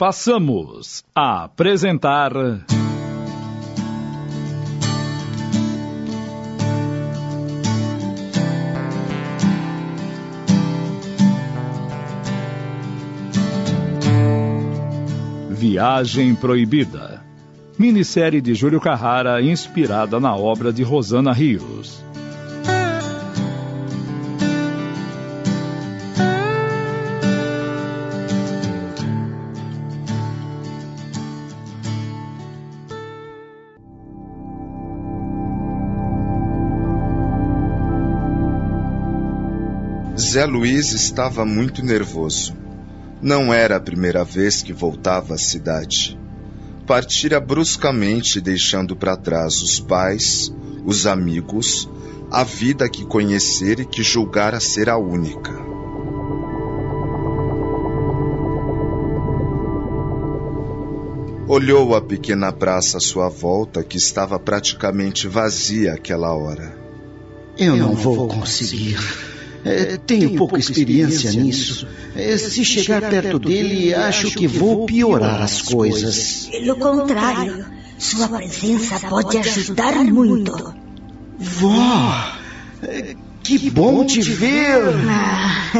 passamos a apresentar. Viagem Proibida. Minissérie de Júlio Carrara inspirada na obra de Rosana Rios. Zé Luiz estava muito nervoso. Não era a primeira vez que voltava à cidade. Partira bruscamente, deixando para trás os pais, os amigos, a vida que conhecera e que julgara ser a única. Olhou a pequena praça à sua volta, que estava praticamente vazia àquela hora. Eu não vou conseguir. É, tenho pouca experiência nisso. É, se chegar perto dele, acho que vou piorar as coisas. Pelo contrário, sua presença pode ajudar muito. Vó, é, que bom te ver. Ah,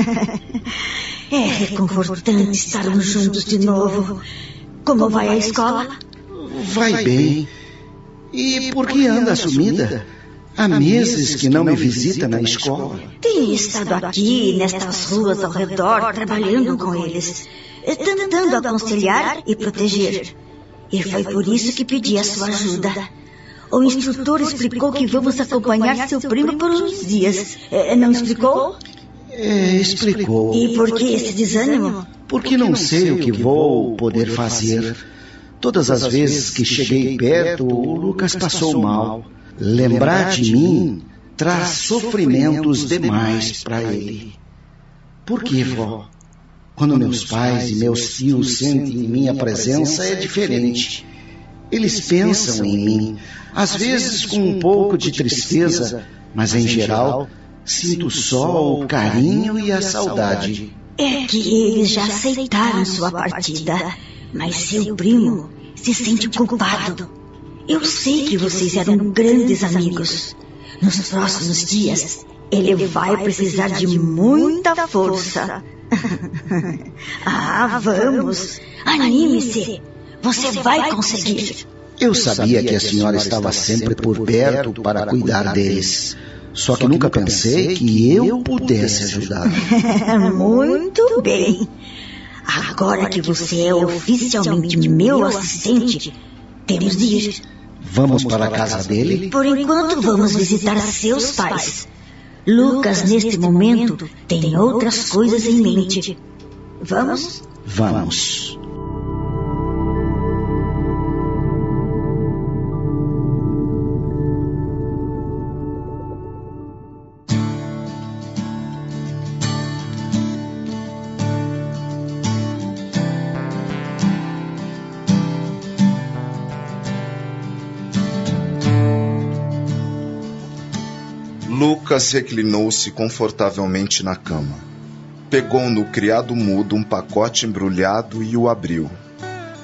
é reconfortante estarmos juntos de novo. Como vai a escola? Vai bem. E por que anda sumida? Há meses que não me visita na escola. Tenho estado aqui, nestas ruas ao redor, trabalhando com eles, tentando aconselhar e proteger. E foi por isso que pedi a sua ajuda. O instrutor explicou que vamos acompanhar seu primo por uns dias. É, não explicou? É, explicou. E por que esse desânimo? Porque não sei o que vou poder fazer. Todas as vezes que cheguei perto, o Lucas passou mal. Lembrar de mim traz sofrimentos demais para ele. Por que, vó? Quando meus pais e meus tios sentem minha presença é diferente. Eles pensam em mim, às vezes com um pouco de tristeza, mas em geral sinto só o carinho e a saudade. É que eles já aceitaram sua partida, mas seu primo se sente culpado. Eu sei que vocês eram grandes amigos. Nos próximos dias, ele vai precisar de muita força. ah, vamos. Anime-se. Você vai conseguir. Eu sabia que a senhora estava sempre por perto para cuidar deles. Só que nunca pensei que eu pudesse ajudar. Muito bem. Agora que você é oficialmente meu assistente, temos de ir. Vamos para a casa dele? Por enquanto, vamos visitar seus pais. Lucas, neste momento, tem outras coisas em mente. Vamos? Vamos. Lucas reclinou-se confortavelmente na cama. Pegou no criado mudo um pacote embrulhado e o abriu.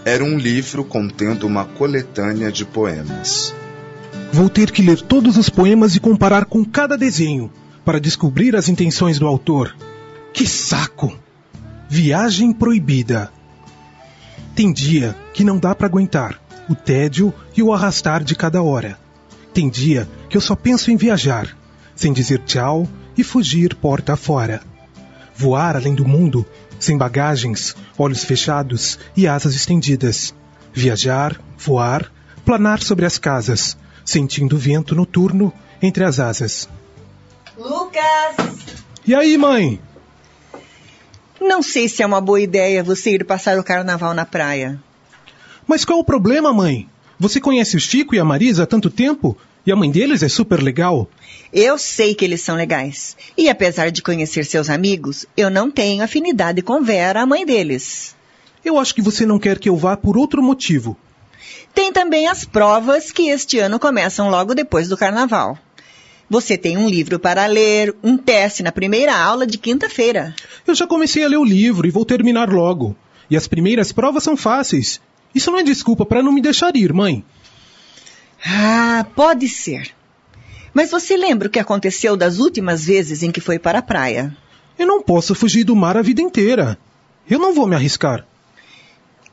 Era um livro contendo uma coletânea de poemas. Vou ter que ler todos os poemas e comparar com cada desenho para descobrir as intenções do autor. Que saco! Viagem proibida. Tem dia que não dá para aguentar o tédio e o arrastar de cada hora. Tem dia que eu só penso em viajar sem dizer tchau e fugir porta fora. Voar além do mundo, sem bagagens, olhos fechados e asas estendidas. Viajar, voar, planar sobre as casas, sentindo o vento noturno entre as asas. Lucas! E aí, mãe? Não sei se é uma boa ideia você ir passar o carnaval na praia. Mas qual o problema, mãe? Você conhece o Chico e a Marisa há tanto tempo e a mãe deles é super legal. Eu sei que eles são legais. E apesar de conhecer seus amigos, eu não tenho afinidade com Vera, a mãe deles. Eu acho que você não quer que eu vá por outro motivo. Tem também as provas que este ano começam logo depois do carnaval. Você tem um livro para ler, um teste na primeira aula de quinta-feira. Eu já comecei a ler o livro e vou terminar logo. E as primeiras provas são fáceis. Isso não é desculpa para não me deixar ir, mãe. Ah, pode ser. Mas você lembra o que aconteceu das últimas vezes em que foi para a praia? Eu não posso fugir do mar a vida inteira. Eu não vou me arriscar.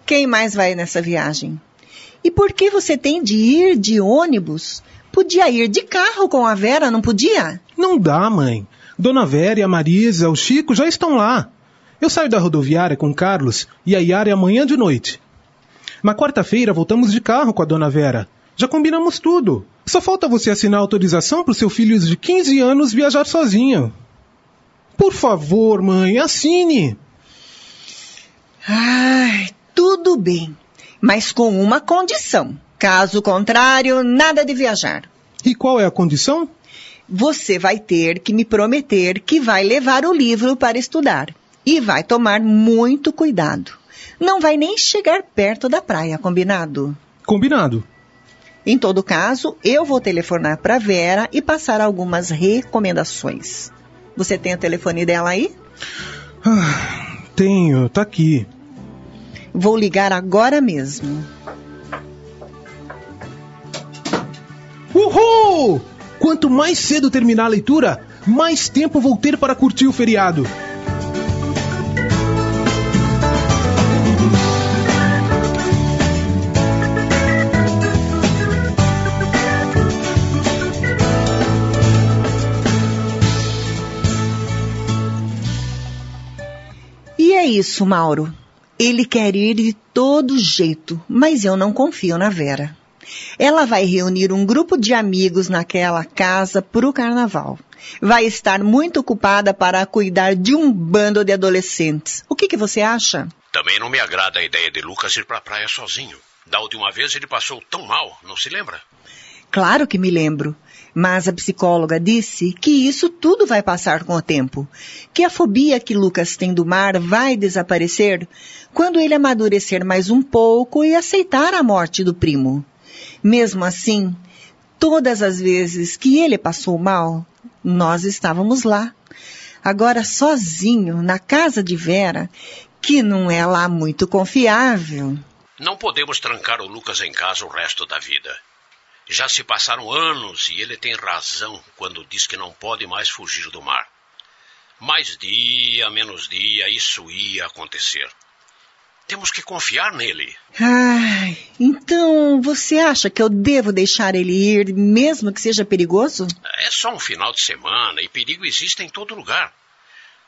Quem mais vai nessa viagem? E por que você tem de ir de ônibus? Podia ir de carro com a Vera, não podia? Não dá, mãe. Dona Vera, a Marisa, o Chico já estão lá. Eu saio da rodoviária com o Carlos e a Yara amanhã de noite. Na quarta-feira voltamos de carro com a Dona Vera. Já combinamos tudo. Só falta você assinar autorização para o seu filho de 15 anos viajar sozinho. Por favor, mãe, assine. Ai, tudo bem, mas com uma condição. Caso contrário, nada de viajar. E qual é a condição? Você vai ter que me prometer que vai levar o livro para estudar. E vai tomar muito cuidado. Não vai nem chegar perto da praia, combinado? Combinado. Em todo caso, eu vou telefonar para Vera e passar algumas recomendações. Você tem o telefone dela aí? Ah, tenho, tá aqui. Vou ligar agora mesmo. Uhul! Quanto mais cedo terminar a leitura, mais tempo vou ter para curtir o feriado. Isso, Mauro. Ele quer ir de todo jeito, mas eu não confio na Vera. Ela vai reunir um grupo de amigos naquela casa para o carnaval. Vai estar muito ocupada para cuidar de um bando de adolescentes. O que, que você acha? Também não me agrada a ideia de Lucas ir para a praia sozinho. Da última vez ele passou tão mal, não se lembra? Claro que me lembro. Mas a psicóloga disse que isso tudo vai passar com o tempo. Que a fobia que Lucas tem do mar vai desaparecer quando ele amadurecer mais um pouco e aceitar a morte do primo. Mesmo assim, todas as vezes que ele passou mal, nós estávamos lá. Agora sozinho, na casa de Vera, que não é lá muito confiável. Não podemos trancar o Lucas em casa o resto da vida. Já se passaram anos e ele tem razão quando diz que não pode mais fugir do mar. Mais dia, menos dia, isso ia acontecer. Temos que confiar nele. Ai, então você acha que eu devo deixar ele ir, mesmo que seja perigoso? É só um final de semana e perigo existe em todo lugar.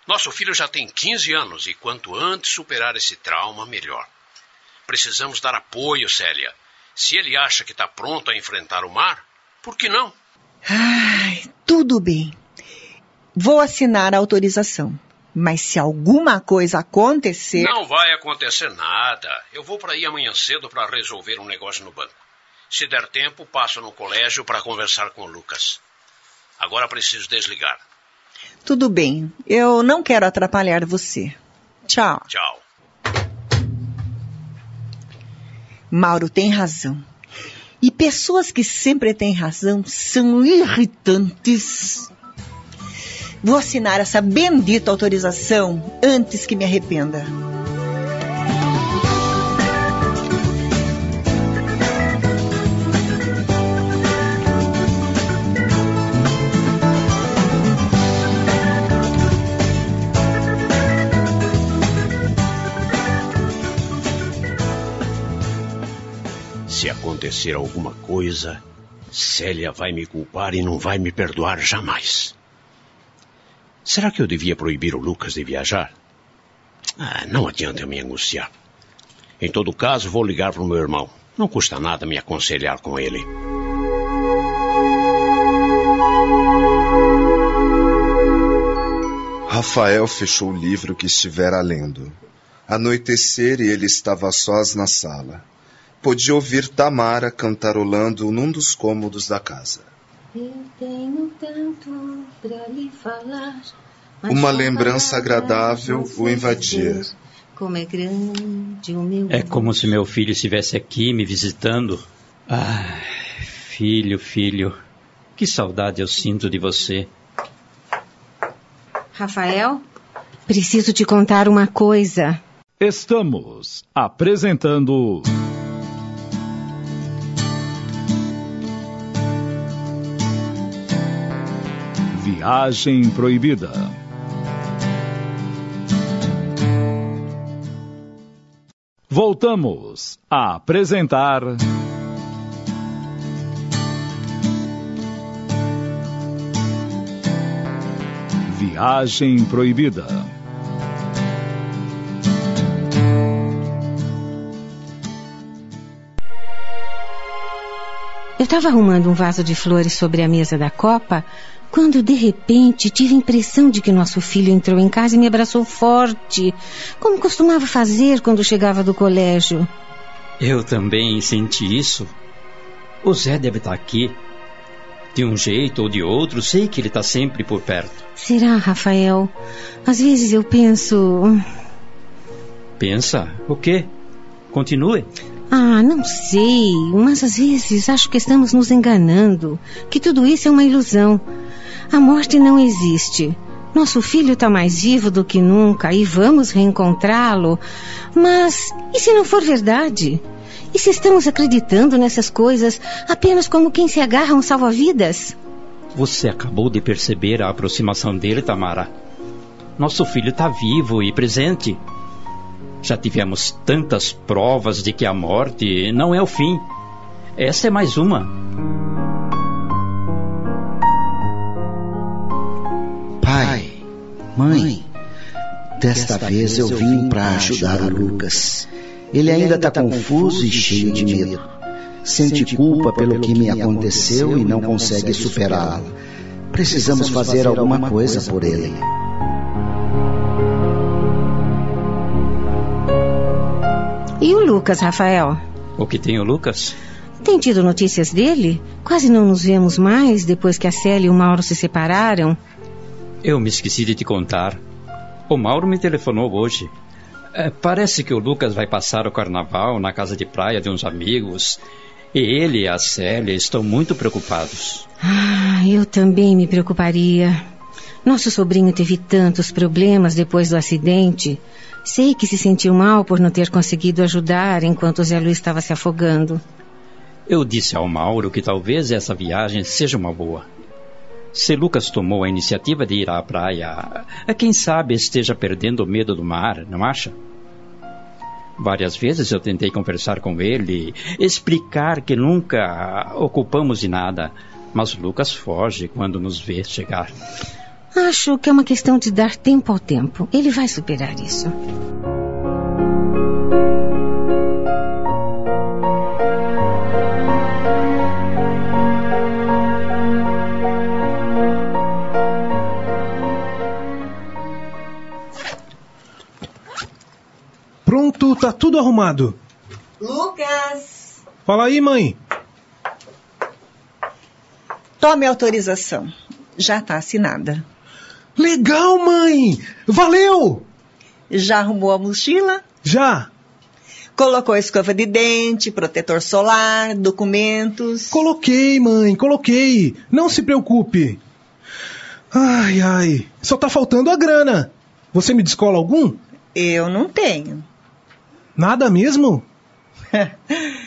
Nosso filho já tem 15 anos e quanto antes superar esse trauma, melhor. Precisamos dar apoio, Célia. Se ele acha que está pronto a enfrentar o mar, por que não? Ai, tudo bem. Vou assinar a autorização. Mas se alguma coisa acontecer. Não vai acontecer nada. Eu vou para aí amanhã cedo para resolver um negócio no banco. Se der tempo, passo no colégio para conversar com o Lucas. Agora preciso desligar. Tudo bem. Eu não quero atrapalhar você. Tchau. Tchau. Mauro tem razão. E pessoas que sempre têm razão são irritantes. Vou assinar essa bendita autorização antes que me arrependa. Acontecer alguma coisa, Célia vai me culpar e não vai me perdoar jamais. Será que eu devia proibir o Lucas de viajar? Ah, não adianta eu me angustiar. Em todo caso, vou ligar para o meu irmão. Não custa nada me aconselhar com ele. Rafael fechou o livro que estivera lendo. Anoitecer e ele estava sós na sala. Podia ouvir Tamara cantarolando num dos cômodos da casa. Eu tenho tanto pra lhe falar. Uma lembrança agradável o invadia. Como é grande o meu É como se meu filho estivesse aqui me visitando. Ah, filho, filho, que saudade eu sinto de você. Rafael, preciso te contar uma coisa. Estamos apresentando. Viagem Proibida. Voltamos a apresentar. Viagem Proibida. Eu estava arrumando um vaso de flores sobre a mesa da copa quando de repente tive a impressão de que nosso filho entrou em casa e me abraçou forte, como costumava fazer quando chegava do colégio. Eu também senti isso. O Zé deve estar aqui. De um jeito ou de outro, sei que ele está sempre por perto. Será, Rafael? Às vezes eu penso. Pensa? O quê? Continue. Ah, não sei, mas às vezes acho que estamos nos enganando, que tudo isso é uma ilusão. A morte não existe. Nosso filho está mais vivo do que nunca e vamos reencontrá-lo. Mas e se não for verdade? E se estamos acreditando nessas coisas apenas como quem se agarra a um salva-vidas? Você acabou de perceber a aproximação dele, Tamara. Nosso filho está vivo e presente. Já tivemos tantas provas de que a morte não é o fim. Essa é mais uma. Pai, mãe, desta vez eu vim para ajudar o Lucas. Ele ainda está confuso e cheio de medo. Sente culpa pelo que me aconteceu e não consegue superá-la. Precisamos fazer alguma coisa por ele. E o Lucas, Rafael? O que tem o Lucas? Tem tido notícias dele? Quase não nos vemos mais depois que a Célia e o Mauro se separaram. Eu me esqueci de te contar. O Mauro me telefonou hoje. É, parece que o Lucas vai passar o carnaval na casa de praia de uns amigos. E ele e a Célia estão muito preocupados. Ah, eu também me preocuparia. Nosso sobrinho teve tantos problemas depois do acidente. Sei que se sentiu mal por não ter conseguido ajudar enquanto Zé Luiz estava se afogando. Eu disse ao Mauro que talvez essa viagem seja uma boa. Se Lucas tomou a iniciativa de ir à praia, quem sabe esteja perdendo o medo do mar, não acha? Várias vezes eu tentei conversar com ele, explicar que nunca ocupamos de nada, mas Lucas foge quando nos vê chegar. Acho que é uma questão de dar tempo ao tempo. Ele vai superar isso. Tá tudo arrumado. Lucas! Fala aí, mãe. Tome autorização. Já está assinada. Legal, mãe! Valeu! Já arrumou a mochila? Já. Colocou escova de dente, protetor solar, documentos? Coloquei, mãe, coloquei. Não se preocupe. Ai, ai. Só tá faltando a grana. Você me descola algum? Eu não tenho. Nada mesmo?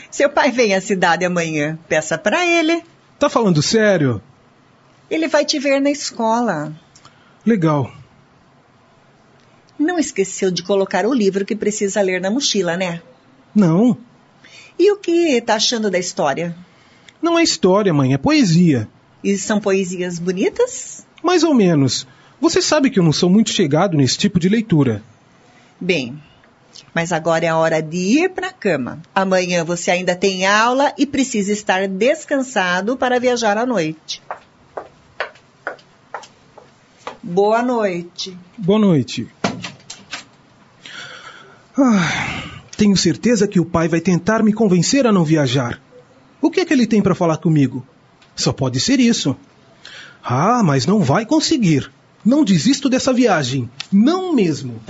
Seu pai vem à cidade amanhã. Peça para ele. Tá falando sério? Ele vai te ver na escola. Legal. Não esqueceu de colocar o livro que precisa ler na mochila, né? Não. E o que tá achando da história? Não é história, mãe, é poesia. E são poesias bonitas? Mais ou menos. Você sabe que eu não sou muito chegado nesse tipo de leitura. Bem, mas agora é a hora de ir para a cama. Amanhã você ainda tem aula e precisa estar descansado para viajar à noite. Boa noite. Boa noite. Ah, tenho certeza que o pai vai tentar me convencer a não viajar. O que é que ele tem para falar comigo? Só pode ser isso. Ah, mas não vai conseguir. Não desisto dessa viagem. Não mesmo.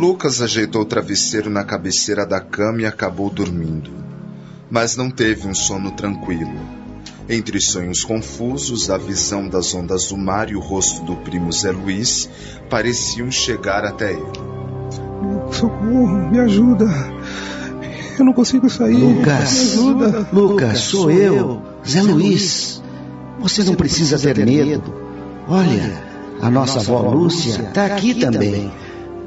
Lucas ajeitou o travesseiro na cabeceira da cama e acabou dormindo. Mas não teve um sono tranquilo. Entre sonhos confusos, a visão das ondas do mar e o rosto do primo Zé Luiz pareciam chegar até ele. Socorro, me ajuda. Eu não consigo sair. Lucas, me ajuda. Lucas, sou eu, Zé Luiz. Você não precisa ter medo. Olha, a nossa avó Lúcia está aqui também.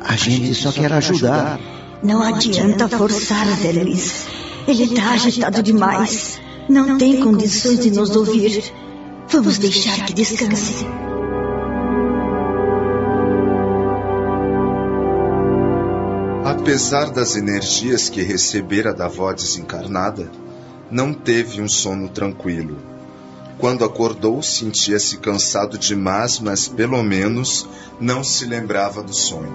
A gente só quer ajudar. Não adianta forçar, Zé Luiz. Ele está agitado demais. Não tem condições de nos ouvir. Vamos deixar que descanse. Apesar das energias que recebera da avó desencarnada, não teve um sono tranquilo. Quando acordou, sentia-se cansado demais, mas pelo menos não se lembrava do sonho.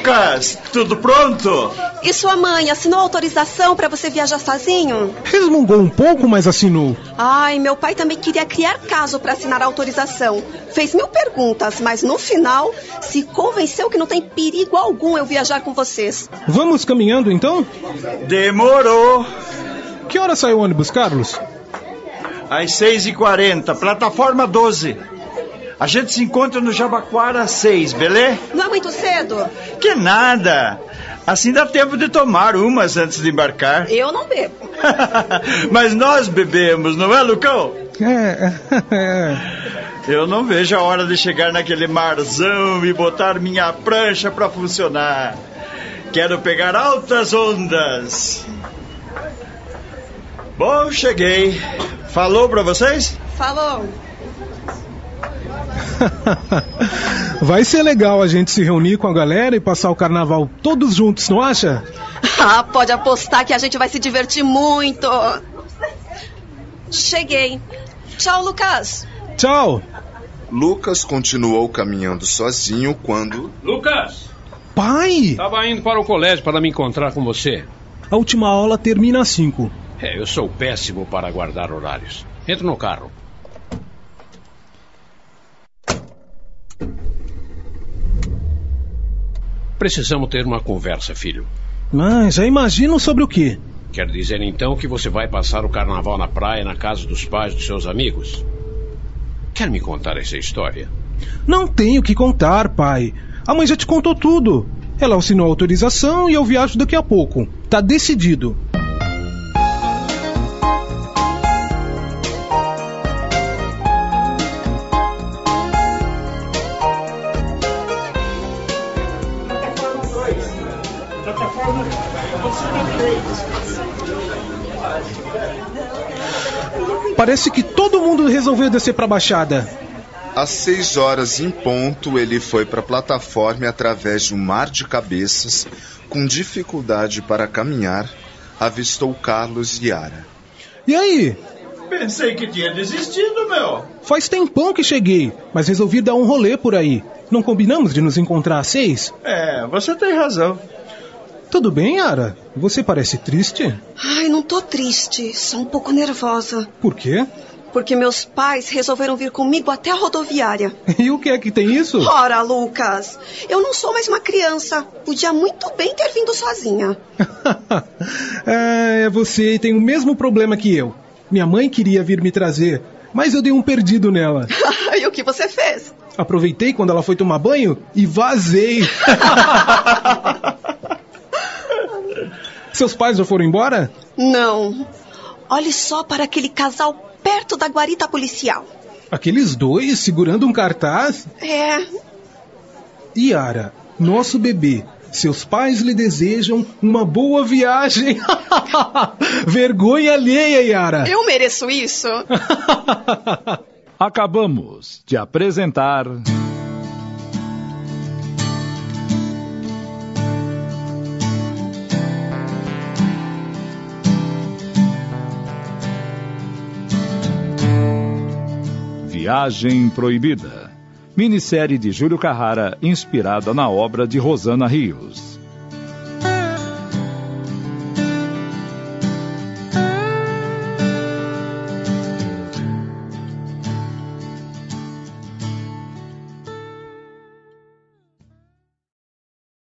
Lucas? Tudo pronto? E sua mãe assinou autorização para você viajar sozinho? Resmungou um pouco, mas assinou. Ai, meu pai também queria criar caso para assinar a autorização. Fez mil perguntas, mas no final se convenceu que não tem perigo algum eu viajar com vocês. Vamos caminhando então? Demorou. Que hora sai o ônibus, Carlos? Às 6h40, plataforma 12. A gente se encontra no Jabaquara às 6, beleza? Não é muito cedo? Que nada. Assim dá tempo de tomar umas antes de embarcar. Eu não bebo. Mas nós bebemos, não é, Lucão? É. Eu não vejo a hora de chegar naquele marzão e botar minha prancha para funcionar. Quero pegar altas ondas. Bom, cheguei. Falou para vocês? Falou. Vai ser legal a gente se reunir com a galera e passar o carnaval todos juntos, não acha? Ah, pode apostar que a gente vai se divertir muito. Cheguei. Tchau, Lucas. Tchau. Lucas continuou caminhando sozinho quando. Lucas! Pai! Estava indo para o colégio para me encontrar com você. A última aula termina às 5. É, eu sou péssimo para guardar horários. Entra no carro. Precisamos ter uma conversa, filho. Mas já imagino sobre o quê? Quer dizer então que você vai passar o carnaval na praia na casa dos pais dos seus amigos? Quer me contar essa história? Não tenho que contar, pai. A mãe já te contou tudo. Ela assinou a autorização e eu viajo daqui a pouco. Tá decidido. Parece que todo mundo resolveu descer pra Baixada. Às seis horas em ponto, ele foi para a plataforma e, através de um mar de cabeças, com dificuldade para caminhar, avistou Carlos e Yara. E aí? Pensei que tinha desistido, meu. Faz tempão que cheguei, mas resolvi dar um rolê por aí. Não combinamos de nos encontrar às seis? É, você tem razão. Tudo bem, Yara? Você parece triste. Ai, não tô triste, só um pouco nervosa. Por quê? Porque meus pais resolveram vir comigo até a rodoviária. E o que é que tem isso? Ora, Lucas, eu não sou mais uma criança. Podia muito bem ter vindo sozinha. é, você tem o mesmo problema que eu. Minha mãe queria vir me trazer, mas eu dei um perdido nela. e o que você fez? Aproveitei quando ela foi tomar banho e vazei. Seus pais já foram embora? Não. Olhe só para aquele casal perto da guarita policial. Aqueles dois segurando um cartaz? É. Yara, nosso bebê. Seus pais lhe desejam uma boa viagem. Vergonha alheia, Yara. Eu mereço isso. Acabamos de apresentar. Viagem Proibida. Minissérie de Júlio Carrara, inspirada na obra de Rosana Rios.